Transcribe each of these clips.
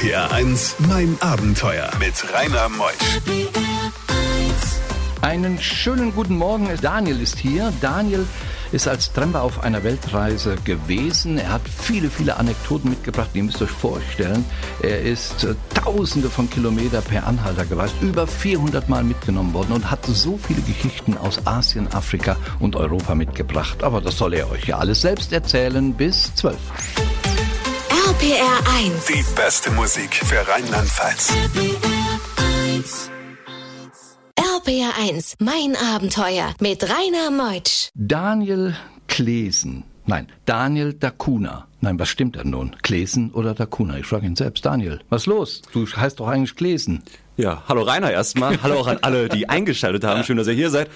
RPR 1, mein Abenteuer mit Rainer Meusch. Einen schönen guten Morgen. Daniel ist hier. Daniel ist als Tramper auf einer Weltreise gewesen. Er hat viele, viele Anekdoten mitgebracht, die ihr müsst euch vorstellen. Er ist äh, tausende von Kilometern per Anhalter gereist, über 400 Mal mitgenommen worden und hat so viele Geschichten aus Asien, Afrika und Europa mitgebracht. Aber das soll er euch ja alles selbst erzählen bis 12. RPR 1. Die beste Musik für Rheinland-Pfalz. RPR 1, mein Abenteuer mit Rainer Meutsch. Daniel Klesen. Nein, Daniel Dacuna. Nein, was stimmt denn nun? Klesen oder Dacuna? Ich frage ihn selbst. Daniel, was ist los? Du heißt doch eigentlich Klesen. Ja, hallo Rainer erstmal. Hallo auch an alle, die eingeschaltet haben. Schön, dass ihr hier seid.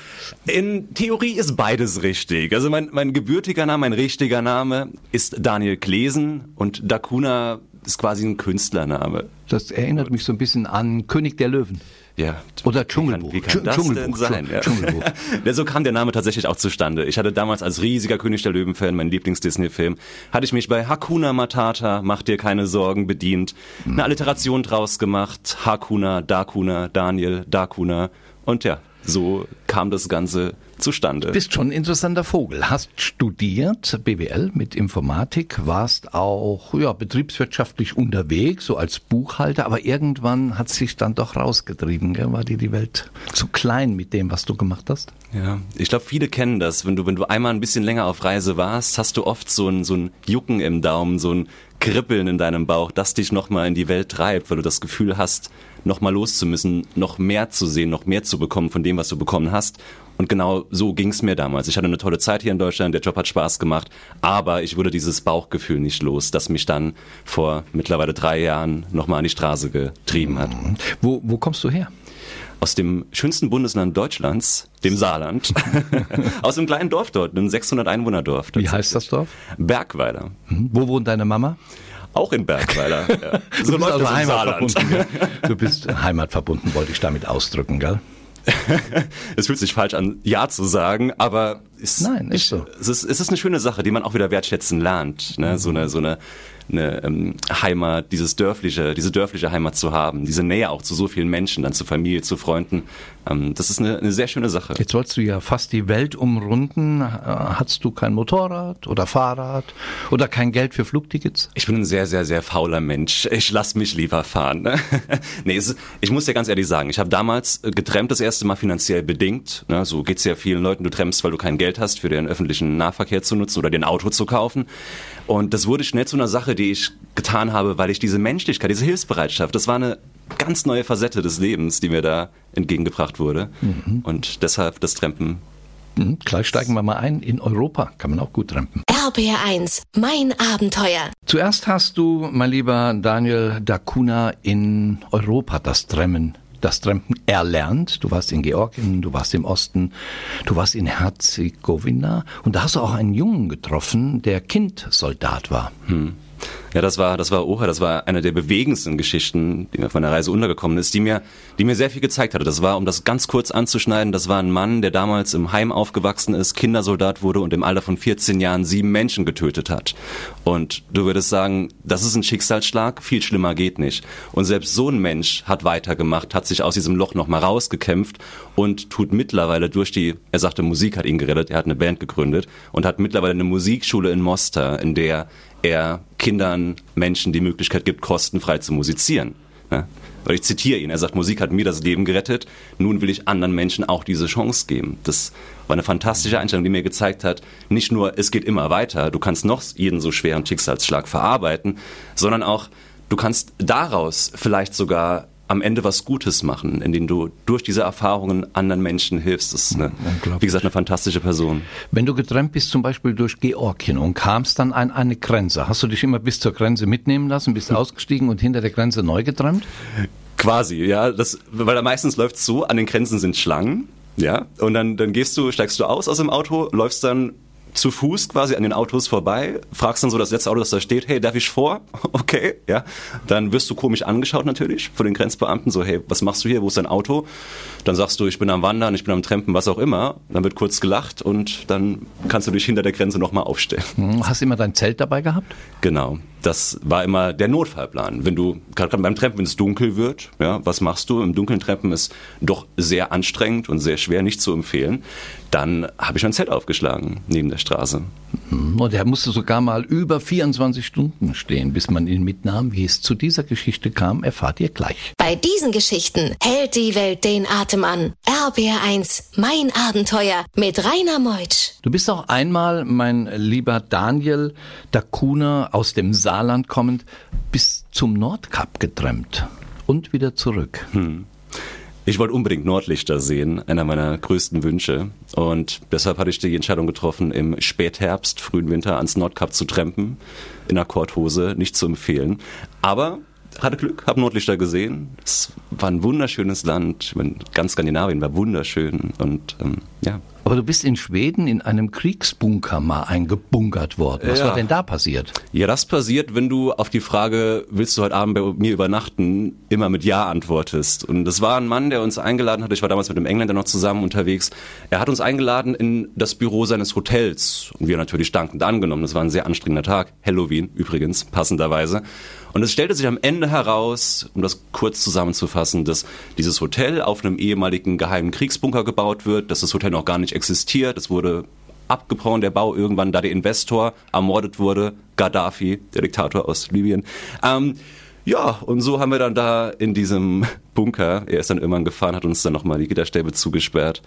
In Theorie ist beides richtig. Also mein, mein gebürtiger Name, mein richtiger Name ist Daniel Klesen und Dacuna ist quasi ein Künstlername. Das erinnert mich so ein bisschen an König der Löwen. Ja. Oder Dschungelbuch. Wie kann, wie kann das Dschungelbuch, denn sein? Dschungelbuch. ja, so kam der Name tatsächlich auch zustande. Ich hatte damals als riesiger König der Löwen-Fan, mein Lieblings-Disney-Film, hatte ich mich bei Hakuna Matata, mach dir keine Sorgen, bedient. Eine Alliteration draus gemacht. Hakuna, Dakuna, Daniel, Dakuna. Und ja, so kam das Ganze zustande. Bist schon ein interessanter Vogel. Hast studiert BWL mit Informatik, warst auch ja, betriebswirtschaftlich unterwegs, so als Buchhalter, aber irgendwann hat sich dann doch rausgetrieben. Gell? War dir die Welt zu klein mit dem, was du gemacht hast? Ja, ich glaube, viele kennen das. Wenn du, wenn du einmal ein bisschen länger auf Reise warst, hast du oft so ein, so ein Jucken im Daumen, so ein Kribbeln in deinem Bauch, das dich nochmal in die Welt treibt, weil du das Gefühl hast, nochmal loszumüssen, noch mehr zu sehen, noch mehr zu bekommen von dem, was du bekommen hast. Und genau so ging es mir damals. Ich hatte eine tolle Zeit hier in Deutschland, der Job hat Spaß gemacht, aber ich wurde dieses Bauchgefühl nicht los, das mich dann vor mittlerweile drei Jahren nochmal an die Straße getrieben hat. Wo, wo kommst du her? Aus dem schönsten Bundesland Deutschlands, dem Saarland. Aus einem kleinen Dorf dort, einem 600 Einwohner-Dorf. Wie heißt das Dorf? Bergweiler. Hm. Wo wohnt deine Mama? Auch in Bergweiler. Ja. Du bist also heimatverbunden. Du bist heimatverbunden, wollte ich damit ausdrücken, gell? es fühlt sich falsch an, ja zu sagen, aber es, Nein, ist so. es, ist, es ist eine schöne Sache, die man auch wieder wertschätzen lernt. Ne? So eine, so eine, eine ähm, Heimat, dieses dörfliche, diese dörfliche Heimat zu haben, diese Nähe auch zu so vielen Menschen, dann zur Familie, zu Freunden. Ähm, das ist eine, eine sehr schöne Sache. Jetzt sollst du ja fast die Welt umrunden. Hattest du kein Motorrad oder Fahrrad oder kein Geld für Flugtickets? Ich bin ein sehr, sehr, sehr fauler Mensch. Ich lass mich lieber fahren. Ne? nee, es, ich muss dir ganz ehrlich sagen, ich habe damals getrennt das erste Mal finanziell bedingt. Ne? So geht's ja vielen Leuten. Du trennst, weil du kein Geld hast, für den öffentlichen Nahverkehr zu nutzen oder den Auto zu kaufen. Und das wurde schnell zu einer Sache, die ich getan habe, weil ich diese Menschlichkeit, diese Hilfsbereitschaft, das war eine ganz neue Facette des Lebens, die mir da entgegengebracht wurde. Mhm. Und deshalb das Trampen. Mhm. Gleich steigen wir mal ein. In Europa kann man auch gut trampen. RBR 1, mein Abenteuer. Zuerst hast du, mein lieber Daniel Dacuna, in Europa das Trampen das Trampen erlernt. Du warst in Georgien, du warst im Osten, du warst in Herzegowina und da hast du auch einen Jungen getroffen, der Kindsoldat war. Hm. Ja, das war, das war Oha, das war eine der bewegendsten Geschichten, die mir auf meiner Reise untergekommen ist, die mir, die mir sehr viel gezeigt hatte. Das war, um das ganz kurz anzuschneiden, das war ein Mann, der damals im Heim aufgewachsen ist, Kindersoldat wurde und im Alter von 14 Jahren sieben Menschen getötet hat. Und du würdest sagen, das ist ein Schicksalsschlag, viel schlimmer geht nicht. Und selbst so ein Mensch hat weitergemacht, hat sich aus diesem Loch nochmal rausgekämpft und tut mittlerweile durch die, er sagte, Musik hat ihn gerettet, er hat eine Band gegründet und hat mittlerweile eine Musikschule in Mostar, in der er Kindern, Menschen die Möglichkeit gibt, kostenfrei zu musizieren. Ja? Weil ich zitiere ihn, er sagt, Musik hat mir das Leben gerettet, nun will ich anderen Menschen auch diese Chance geben. Das war eine fantastische Einstellung, die mir gezeigt hat, nicht nur, es geht immer weiter, du kannst noch jeden so schweren Schicksalsschlag verarbeiten, sondern auch, du kannst daraus vielleicht sogar am Ende was Gutes machen, indem du durch diese Erfahrungen anderen Menschen hilfst. Das ist, eine, wie gesagt, eine fantastische Person. Wenn du getrennt bist, zum Beispiel durch Georgien und kamst dann an eine Grenze, hast du dich immer bis zur Grenze mitnehmen lassen, bist ausgestiegen und hinter der Grenze neu getrennt? Quasi, ja. Das, weil da meistens läuft so, an den Grenzen sind Schlangen, ja. Und dann, dann gehst du, steigst du aus aus dem Auto, läufst dann zu Fuß quasi an den Autos vorbei, fragst dann so das letzte Auto, das da steht, hey, darf ich vor? Okay, ja. Dann wirst du komisch angeschaut natürlich von den Grenzbeamten, so, hey, was machst du hier, wo ist dein Auto? Dann sagst du, ich bin am Wandern, ich bin am Trampen, was auch immer. Dann wird kurz gelacht und dann kannst du dich hinter der Grenze nochmal aufstellen. Hm, hast du immer dein Zelt dabei gehabt? Genau. Das war immer der Notfallplan. Wenn du, gerade beim Trampen, wenn es dunkel wird, ja, was machst du? Im dunklen Trampen ist doch sehr anstrengend und sehr schwer, nicht zu empfehlen. Dann habe ich mein Zelt aufgeschlagen neben der Straße. Hm, und er musste sogar mal über 24 Stunden stehen, bis man ihn mitnahm. Wie es zu dieser Geschichte kam, erfahrt ihr gleich. Bei diesen Geschichten hält die Welt den Atem an. RBR1, mein Abenteuer mit Rainer Meutsch. Du bist auch einmal, mein lieber Daniel Dakuna, aus dem Saarland kommend, bis zum Nordkap getrennt und wieder zurück. Hm. Ich wollte unbedingt Nordlichter sehen, einer meiner größten Wünsche. Und deshalb hatte ich die Entscheidung getroffen, im Spätherbst, frühen Winter ans Nordkap zu trampen. In einer Korthose, nicht zu empfehlen. Aber hatte Glück, habe Nordlichter gesehen. Es war ein wunderschönes Land. Ganz Skandinavien war wunderschön. Und ähm, ja, aber du bist in Schweden in einem Kriegsbunker mal eingebunkert worden. Was ja. war denn da passiert? Ja, das passiert, wenn du auf die Frage, willst du heute Abend bei mir übernachten, immer mit Ja antwortest. Und das war ein Mann, der uns eingeladen hat. Ich war damals mit einem Engländer noch zusammen unterwegs. Er hat uns eingeladen in das Büro seines Hotels. Und wir natürlich dankend angenommen. Das war ein sehr anstrengender Tag. Halloween übrigens, passenderweise. Und es stellte sich am Ende heraus, um das kurz zusammenzufassen, dass dieses Hotel auf einem ehemaligen geheimen Kriegsbunker gebaut wird, dass das Hotel noch gar nicht existiert. Es wurde abgebrochen, der Bau irgendwann, da der Investor ermordet wurde, Gaddafi, der Diktator aus Libyen. Ähm, ja, und so haben wir dann da in diesem Bunker, er ist dann irgendwann gefahren, hat uns dann nochmal die Gitterstäbe zugesperrt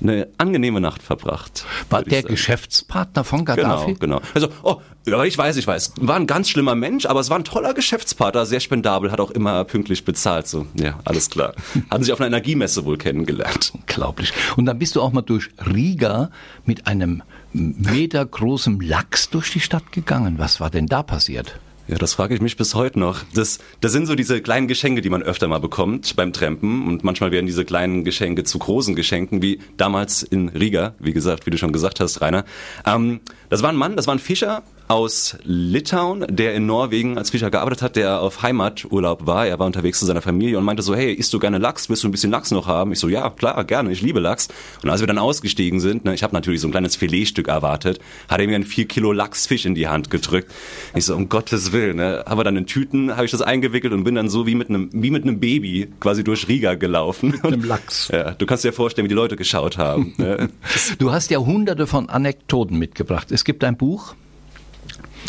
eine angenehme Nacht verbracht. War der Geschäftspartner von Gaddafi? Genau, genau. Also, oh, ja, ich weiß, ich weiß. War ein ganz schlimmer Mensch, aber es war ein toller Geschäftspartner, sehr spendabel, hat auch immer pünktlich bezahlt. So, ja, alles klar. Hatten sich auf einer Energiemesse wohl kennengelernt. Unglaublich. Und dann bist du auch mal durch Riga mit einem metergroßen Lachs durch die Stadt gegangen. Was war denn da passiert? Ja, das frage ich mich bis heute noch. Das, das sind so diese kleinen Geschenke, die man öfter mal bekommt beim Trampen. Und manchmal werden diese kleinen Geschenke zu großen Geschenken, wie damals in Riga, wie gesagt, wie du schon gesagt hast, Rainer. Ähm, das war ein Mann, das war ein Fischer, aus Litauen, der in Norwegen als Fischer gearbeitet hat, der auf Heimaturlaub war. Er war unterwegs zu seiner Familie und meinte so, hey, isst du gerne Lachs? Willst du ein bisschen Lachs noch haben? Ich so, ja, klar, gerne, ich liebe Lachs. Und als wir dann ausgestiegen sind, ne, ich habe natürlich so ein kleines Filetstück erwartet, hat er mir ein vier Kilo Lachsfisch in die Hand gedrückt. Ich so, um Gottes Willen, ne, habe dann in Tüten, habe ich das eingewickelt und bin dann so wie mit einem, wie mit einem Baby quasi durch Riga gelaufen. Mit einem Lachs. Ja, du kannst dir vorstellen, wie die Leute geschaut haben. ne? Du hast ja hunderte von Anekdoten mitgebracht. Es gibt ein Buch,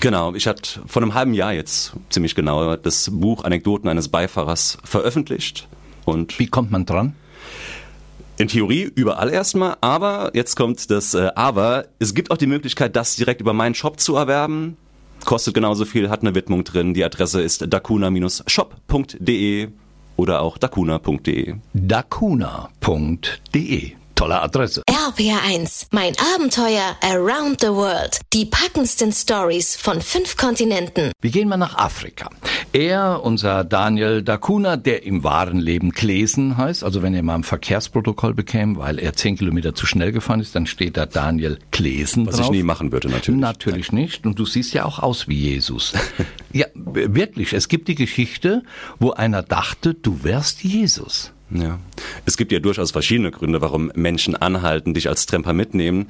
Genau, ich hatte vor einem halben Jahr jetzt ziemlich genau das Buch Anekdoten eines Beifahrers veröffentlicht. Und Wie kommt man dran? In Theorie überall erstmal, aber jetzt kommt das äh, Aber. Es gibt auch die Möglichkeit, das direkt über meinen Shop zu erwerben. Kostet genauso viel, hat eine Widmung drin. Die Adresse ist dakuna-shop.de oder auch dakuna.de. dakuna.de Tolle Adresse. RPR1, mein Abenteuer around the world. Die packendsten Stories von fünf Kontinenten. Wir gehen mal nach Afrika. Er, unser Daniel Dakuna, der im wahren Leben Klesen heißt, also wenn er mal ein Verkehrsprotokoll bekäme, weil er zehn Kilometer zu schnell gefahren ist, dann steht da Daniel Klesen Was drauf. ich nie machen würde, natürlich. Natürlich nicht. Und du siehst ja auch aus wie Jesus. ja, wirklich. Es gibt die Geschichte, wo einer dachte, du wärst Jesus. Ja. Es gibt ja durchaus verschiedene Gründe, warum Menschen anhalten, dich als Tramper mitnehmen.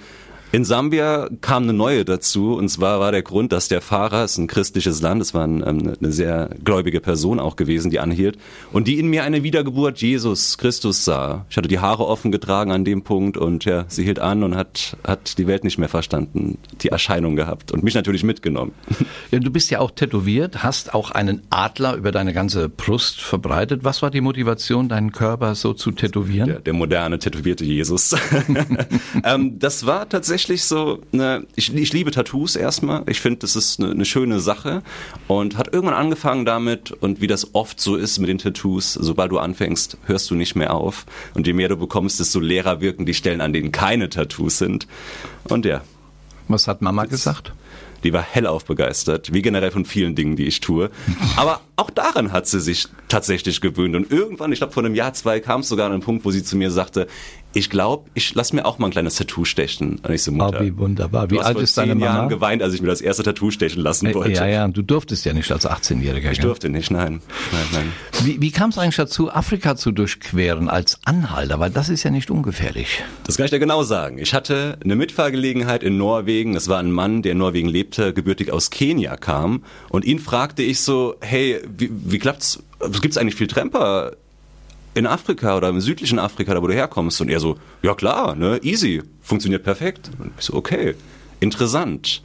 In Sambia kam eine neue dazu, und zwar war der Grund, dass der Fahrer, es ist ein christliches Land, es war ein, ähm, eine sehr gläubige Person auch gewesen, die anhielt, und die in mir eine Wiedergeburt Jesus Christus sah. Ich hatte die Haare offen getragen an dem Punkt und ja, sie hielt an und hat, hat die Welt nicht mehr verstanden, die Erscheinung gehabt und mich natürlich mitgenommen. Ja, du bist ja auch tätowiert, hast auch einen Adler über deine ganze Brust verbreitet. Was war die Motivation, deinen Körper so zu tätowieren? Der, der moderne, tätowierte Jesus. ähm, das war tatsächlich tatsächlich so, ne, ich, ich liebe Tattoos erstmal. Ich finde, das ist eine, eine schöne Sache. Und hat irgendwann angefangen damit, und wie das oft so ist mit den Tattoos, sobald du anfängst, hörst du nicht mehr auf. Und je mehr du bekommst, desto leerer wirken die Stellen, an denen keine Tattoos sind. Und ja. Was hat Mama gesagt? die war hellauf begeistert, wie generell von vielen Dingen, die ich tue. Aber auch daran hat sie sich tatsächlich gewöhnt. Und irgendwann, ich glaube vor einem Jahr, zwei, kam es sogar an einen Punkt, wo sie zu mir sagte, ich glaube, ich lasse mir auch mal ein kleines Tattoo stechen. Und ich so, Mutter, oh, wie wunderbar. Wie alt ist deine Mama? Jahren geweint, als ich mir das erste Tattoo stechen lassen wollte. Ja, ja, du durftest ja nicht als 18-Jähriger. Ich durfte nicht, nein. nein, nein. Wie, wie kam es eigentlich dazu, Afrika zu durchqueren als Anhalter? Weil das ist ja nicht ungefährlich. Das kann ich dir genau sagen. Ich hatte eine Mitfahrgelegenheit in Norwegen. Es war ein Mann, der in Norwegen lebte, gebürtig aus Kenia kam. Und ihn fragte ich so, hey, wie, wie klappt's? Gibt's eigentlich viel Tramper in Afrika oder im südlichen Afrika, da wo du herkommst? Und er so, ja klar, ne, easy, funktioniert perfekt. Und ich so, okay, interessant.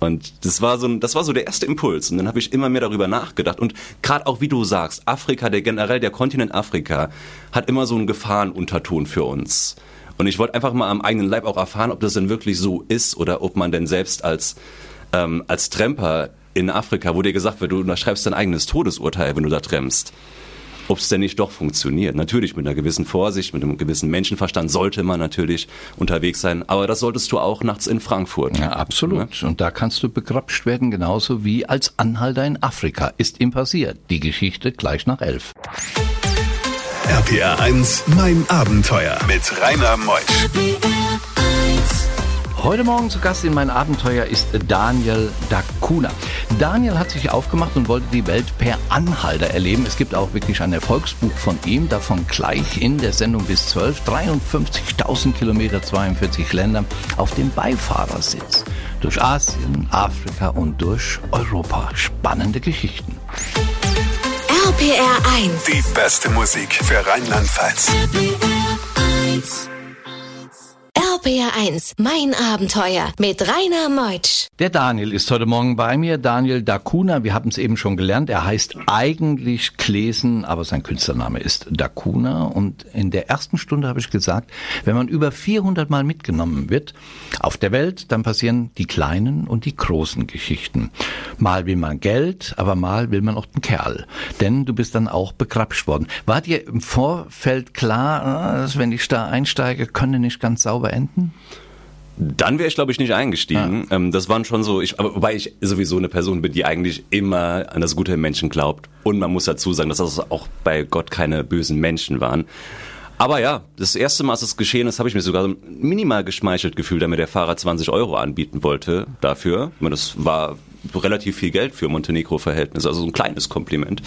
Und das war so, das war so der erste Impuls. Und dann habe ich immer mehr darüber nachgedacht. Und gerade auch wie du sagst, Afrika, der generell der Kontinent Afrika, hat immer so einen Gefahrenunterton für uns. Und ich wollte einfach mal am eigenen Leib auch erfahren, ob das denn wirklich so ist oder ob man denn selbst als ähm, als Tramper in Afrika, wo dir gesagt wird, du unterschreibst dein eigenes Todesurteil, wenn du da trampst ob es denn nicht doch funktioniert. Natürlich mit einer gewissen Vorsicht, mit einem gewissen Menschenverstand sollte man natürlich unterwegs sein, aber das solltest du auch nachts in Frankfurt. Ja, absolut. Und da kannst du begrapscht werden, genauso wie als Anhalter in Afrika. Ist ihm passiert. Die Geschichte gleich nach elf. RPR 1, mein Abenteuer mit Rainer Meusch. Heute Morgen zu Gast in mein Abenteuer ist Daniel Dacuna. Daniel hat sich aufgemacht und wollte die Welt per Anhalter erleben. Es gibt auch wirklich ein Erfolgsbuch von ihm, davon gleich in der Sendung bis 12. 53.000 Kilometer, 42 Länder auf dem Beifahrersitz. Durch Asien, Afrika und durch Europa. Spannende Geschichten. RPR 1. Die beste Musik für Rheinland-Pfalz. RPR 1, mein Abenteuer mit Rainer Meutsch. Der Daniel ist heute Morgen bei mir, Daniel Dacuna. Wir haben es eben schon gelernt. Er heißt eigentlich Klesen, aber sein Künstlername ist Dacuna. Und in der ersten Stunde habe ich gesagt, wenn man über 400 Mal mitgenommen wird auf der Welt, dann passieren die kleinen und die großen Geschichten. Mal will man Geld, aber mal will man auch den Kerl. Denn du bist dann auch begrapscht worden. War dir im Vorfeld klar, ah, dass wenn ich da einsteige, könnte nicht ganz sauber enden? Dann wäre ich, glaube ich, nicht eingestiegen. Ja. Ähm, das waren schon so, ich, aber wobei ich sowieso eine Person bin, die eigentlich immer an das Gute im Menschen glaubt. Und man muss dazu sagen, dass das auch bei Gott keine bösen Menschen waren. Aber ja, das erste Mal, als es geschehen ist, habe ich mir sogar minimal geschmeichelt gefühlt, da mir der Fahrer 20 Euro anbieten wollte dafür. Das war relativ viel Geld für Montenegro-Verhältnisse, also so ein kleines Kompliment,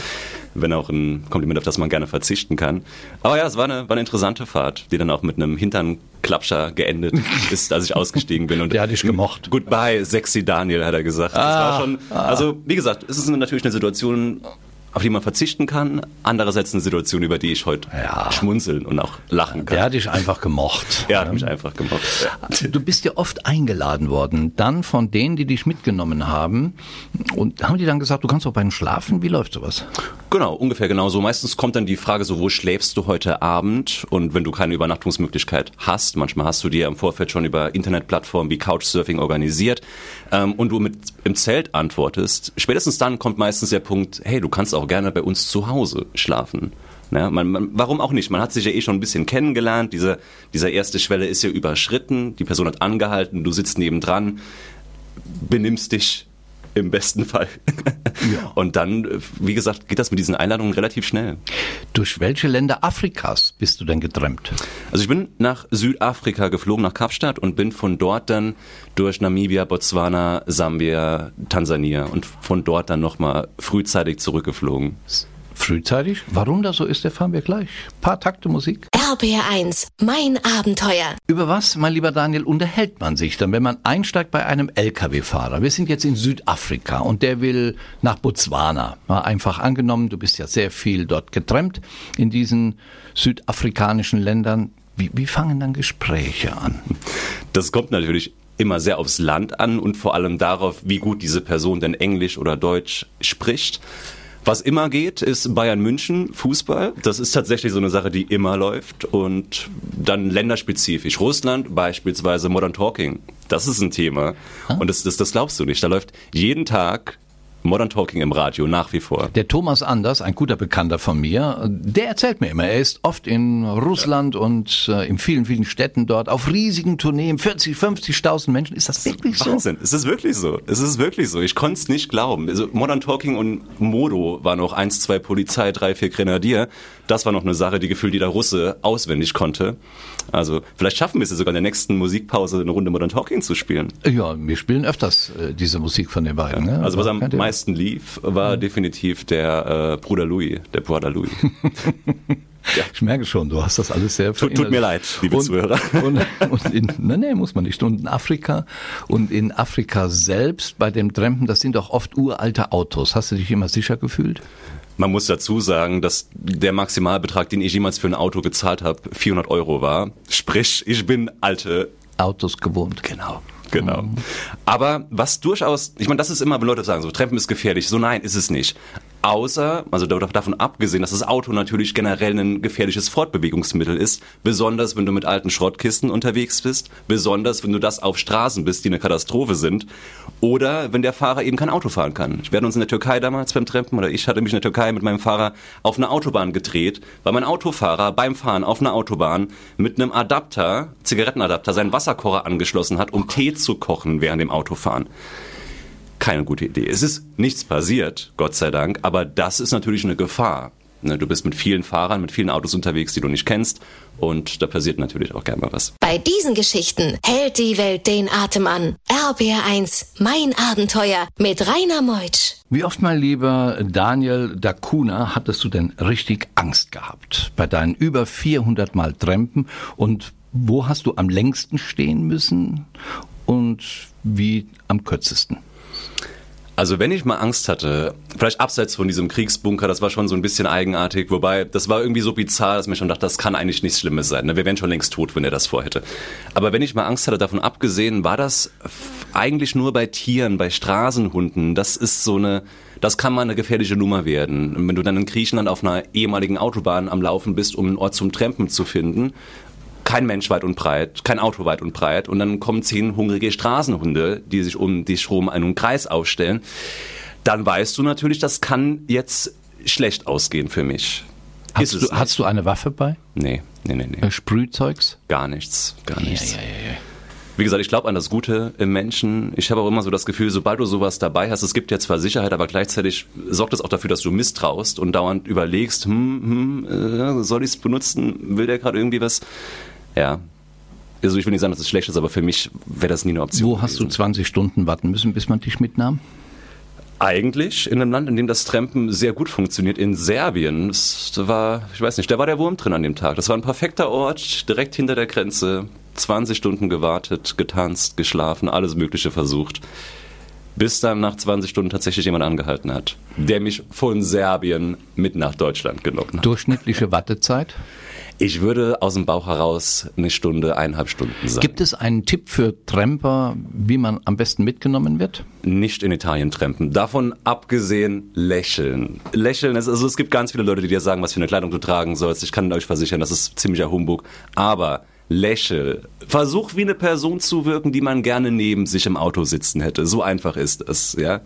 wenn auch ein Kompliment, auf das man gerne verzichten kann. Aber ja, es war eine, war eine interessante Fahrt, die dann auch mit einem Hinternklapscher geendet ist, als ich ausgestiegen bin. Und Der hat dich gemocht. Goodbye, sexy Daniel, hat er gesagt. Das Ah, war schon, also wie gesagt, es ist natürlich eine Situation, auf die man verzichten kann. Andererseits eine Situation, über die ich heute Ja. schmunzeln und auch lachen kann. Der hat dich einfach gemocht. Er hat mich einfach gemacht. Ja. Du bist ja oft eingeladen worden, dann von denen, die dich mitgenommen haben. Und haben die dann gesagt, du kannst auch bei ihnen schlafen? Wie läuft sowas? Genau, ungefähr genauso. Meistens kommt dann die Frage so, wo schläfst du heute Abend? Und wenn du keine Übernachtungsmöglichkeit hast, manchmal hast du dir im Vorfeld schon über Internetplattformen wie Couchsurfing organisiert ähm, und du mit im Zelt antwortest, spätestens dann kommt meistens der Punkt, hey, du kannst auch gerne bei uns zu Hause schlafen. Ja, man, man, warum auch nicht? Man hat sich ja eh schon ein bisschen kennengelernt. Diese, diese erste Schwelle ist ja überschritten. Die Person hat angehalten, du sitzt nebendran, benimmst dich im besten Fall. Ja. Und dann, äh, wie gesagt, geht das mit diesen Einladungen relativ schnell. Durch welche Länder Afrikas bist du denn getrennt? Also ich bin nach Südafrika geflogen, nach Kapstadt und bin von dort dann durch Namibia, Botswana, Sambia, Tansania und von dort dann nochmal frühzeitig zurückgeflogen. Frühzeitig? Warum das so ist, erfahren wir gleich. Paar Takte Musik. RPR 1, mein Abenteuer. Über was, mein lieber Daniel, unterhält man sich dann, wenn man einsteigt bei einem Lkw-Fahrer? Wir sind jetzt in Südafrika und der will nach Botswana. Mal einfach angenommen, du bist ja sehr viel dort getrennt in diesen südafrikanischen Ländern. Wie, wie fangen dann Gespräche an? Das kommt natürlich immer sehr aufs Land an und vor allem darauf, wie gut diese Person denn Englisch oder Deutsch spricht. Was immer geht, ist Bayern München, Fußball. Das ist tatsächlich so eine Sache, die immer läuft. Und dann länderspezifisch. Russland beispielsweise Modern Talking. Das ist ein Thema. Und das, das, das glaubst du nicht. Da läuft jeden Tag Modern Talking im Radio nach wie vor. Der Thomas Anders, ein guter Bekannter von mir, der erzählt mir immer, er ist oft in Russland und äh, in vielen, vielen Städten dort auf riesigen Tourneen, 40, 50.000 Menschen. Ist das wirklich so? Wahnsinn, es ist wirklich so. Es ist wirklich so. Ich konnte es nicht glauben. Also Modern Talking und Modo waren noch eins, zwei Polizei, drei, vier Grenadier. Das war noch eine Sache, die gefühlt jeder Russe auswendig konnte. Also vielleicht schaffen wir es ja sogar in der nächsten Musikpause eine Runde Modern Talking zu spielen. Ja, wir spielen öfters äh, diese Musik von den beiden. Ne? Also was am ihr? Meisten lief, war definitiv der äh, Bruder Louis, der Bruder Louis. Ich merke schon, du hast das alles sehr Tut, tut mir leid, liebe und, Zuhörer. Und, und in, nein, nee, muss man nicht. Und in Afrika und in Afrika selbst bei dem Trampen, das sind doch oft uralte Autos. Hast du dich immer sicher gefühlt? Man muss dazu sagen, dass der Maximalbetrag, den ich jemals für ein Auto gezahlt habe, 400 Euro war. Sprich, ich bin alte Autos gewohnt. Genau. Genau. Aber was durchaus, ich meine, das ist immer, wenn Leute sagen, so Trampen ist gefährlich. So nein, ist es nicht. Außer, also davon abgesehen, dass das Auto natürlich generell ein gefährliches Fortbewegungsmittel ist, besonders wenn du mit alten Schrottkisten unterwegs bist, besonders wenn du das auf Straßen bist, die eine Katastrophe sind, oder wenn der Fahrer eben kein Auto fahren kann. Ich werde uns in der Türkei damals beim Trampen, oder ich hatte mich in der Türkei mit meinem Fahrer auf eine Autobahn gedreht, weil mein Autofahrer beim Fahren auf einer Autobahn mit einem Adapter, Zigarettenadapter, seinen Wasserkocher angeschlossen hat, um Tee zu kochen während dem Autofahren keine gute Idee. Es ist nichts passiert, Gott sei Dank, aber das ist natürlich eine Gefahr. Ne, Du bist mit vielen Fahrern, mit vielen Autos unterwegs, die du nicht kennst und da passiert natürlich auch gerne mal was. Bei diesen Geschichten hält die Welt den Atem an. RBR1, mein Abenteuer mit Rainer Meutsch. Wie oft, mein lieber Daniel Dacuna, hattest du denn richtig Angst gehabt bei deinen über 400 Mal Trampen und wo hast du am längsten stehen müssen und wie am kürzesten? Also wenn ich mal Angst hatte, vielleicht abseits von diesem Kriegsbunker, das war schon so ein bisschen eigenartig, wobei das war irgendwie so bizarr, dass mir schon dachte, das kann eigentlich nichts Schlimmes sein. ne? Wir wären schon längst tot, wenn er das vorhätte. Aber wenn ich mal Angst hatte, davon abgesehen, war das eigentlich nur bei Tieren, bei Straßenhunden. Das ist so eine, das kann mal eine gefährliche Nummer werden. Und wenn du dann in Griechenland auf einer ehemaligen Autobahn am Laufen bist, um einen Ort zum Trampen zu finden, kein Mensch weit und breit, kein Auto weit und breit und dann kommen zehn hungrige Straßenhunde, die sich um dich rum einen Kreis aufstellen, dann weißt du natürlich, das kann jetzt schlecht ausgehen für mich. Hast du, hast du eine Waffe bei? Nee, nee, nee, nee. Äh, Sprühzeugs? Gar nichts, gar nichts. ja, ja. Wie gesagt, ich glaube an das Gute im Menschen. Ich habe auch immer so das Gefühl, sobald du sowas dabei hast, es gibt ja zwar Sicherheit, aber gleichzeitig sorgt es auch dafür, dass du misstraust und dauernd überlegst, hm, hm, äh, soll ich es benutzen? Will der gerade irgendwie was? Ja. Also ich will nicht sagen, dass es schlecht ist, aber für mich wäre das nie eine Option. Wo hast du gewesen. 20 Stunden warten müssen, bis man dich mitnahm? Eigentlich in einem Land, in dem das Trampen sehr gut funktioniert, in Serbien. Das war, ich weiß nicht, da war der Wurm drin an dem Tag. Das war ein perfekter Ort, direkt hinter der Grenze. 20 Stunden gewartet, getanzt, geschlafen, alles Mögliche versucht. Bis dann nach 20 Stunden tatsächlich jemand angehalten hat, der mich von Serbien mit nach Deutschland genommen hat. Durchschnittliche Wartezeit? Ich würde aus dem Bauch heraus eine Stunde, eineinhalb Stunden sagen. Gibt es einen Tipp für Tramper, wie man am besten mitgenommen wird? nicht in Italien trampen. Davon abgesehen lächeln. Lächeln, ist, also es gibt ganz viele Leute, die dir sagen, was für eine Kleidung du tragen sollst. Ich kann euch versichern, das ist ziemlicher Humbug. Aber lächel. Versuch wie eine Person zu wirken, die man gerne neben sich im Auto sitzen hätte. So einfach ist es, ja.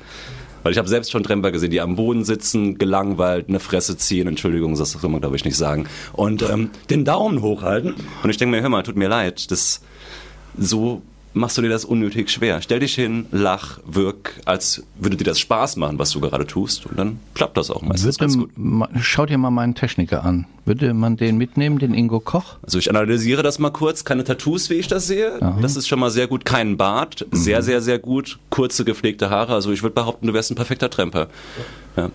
Weil ich habe selbst schon Tramper gesehen, die am Boden sitzen, gelangweilt, eine Fresse ziehen, Entschuldigung, das soll man glaube ich nicht sagen, und ähm, den Daumen hochhalten. Und ich denke mir, hör mal, tut mir leid, das so machst du dir das unnötig schwer. Stell dich hin, lach, wirk, als würde dir das Spaß machen, was du gerade tust. Und dann klappt das auch meistens ganz Würde, gut. ma- schau dir mal meinen Techniker an. Würde man den mitnehmen, den Ingo Koch? Also ich analysiere das mal kurz. Keine Tattoos, wie ich das sehe. Das ist schon mal sehr gut. Keinen Bart. Sehr, sehr, sehr gut. Kurze, gepflegte Haare. Also ich würde behaupten, du wärst ein perfekter Tramper. Ja.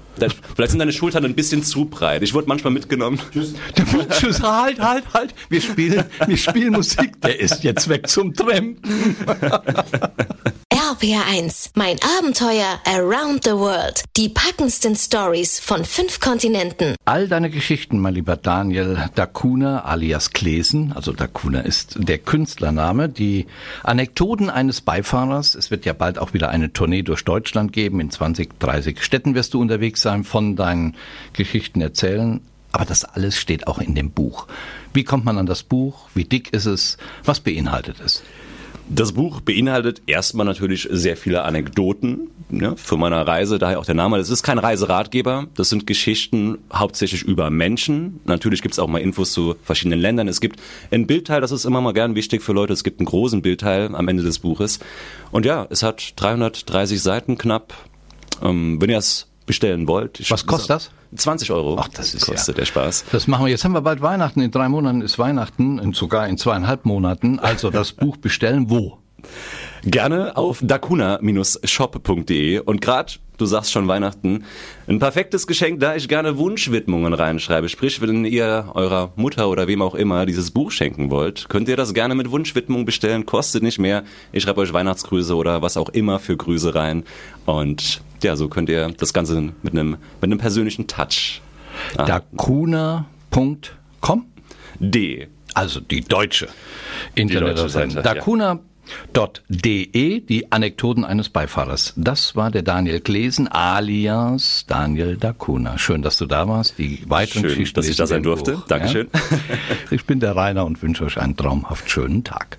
Vielleicht sind deine Schultern ein bisschen zu breit. Ich wurde manchmal mitgenommen. Tschüss, halt, halt, halt. Wir spielen, wir spielen Musik. Der ist jetzt weg zum Trampen. RPR1, mein Abenteuer around the world. Die packendsten Stories von fünf Kontinenten. All deine Geschichten, mein lieber Daniel Dacuna alias Klesen, also Dacuna ist der Künstlername, die Anekdoten eines Beifahrers, es wird ja bald auch wieder eine Tournee durch Deutschland geben, in 20, 30 Städten wirst du unterwegs sein, von deinen Geschichten erzählen, aber das alles steht auch in dem Buch. Wie kommt man an das Buch? Wie dick ist es? Was beinhaltet es? Das Buch beinhaltet erstmal natürlich sehr viele Anekdoten ne, für meine Reise, daher auch der Name. Es ist kein Reiseratgeber, das sind Geschichten hauptsächlich über Menschen. Natürlich gibt es auch mal Infos zu verschiedenen Ländern. Es gibt ein Bildteil, das ist immer mal gern wichtig für Leute. Es gibt einen großen Bildteil am Ende des Buches. Und ja, es hat 330 Seiten knapp. Ähm, wenn ihr es bestellen wollt. Was kostet das? 20 Euro. Ach, das ist kostet ja. der Spaß. Das machen wir. Jetzt haben wir bald Weihnachten. In drei Monaten ist Weihnachten, und sogar in zweieinhalb Monaten. Also das Buch bestellen. Wo? Gerne auf dakuna-shop.de und gerade, du sagst schon Weihnachten, ein perfektes Geschenk, da ich gerne Wunschwidmungen reinschreibe. Sprich, wenn ihr eurer Mutter oder wem auch immer dieses Buch schenken wollt, könnt ihr das gerne mit Wunschwidmung bestellen, kostet nicht mehr. Ich schreibe euch Weihnachtsgrüße oder was auch immer für Grüße rein und ja, so könnt ihr das Ganze mit einem, mit einem persönlichen Touch. Dakuna.com? D. Also die deutsche Internetseite. Seite, ja. Dakuna.de, die Anekdoten eines Beifahrers. Das war der Daniel Glesen alias Daniel Dakuna. Schön, dass du da warst. Die weiteren Schön, dass ich da sein durfte. Buch, Dankeschön. Ja? Ich bin der Rainer und wünsche euch einen traumhaft schönen Tag.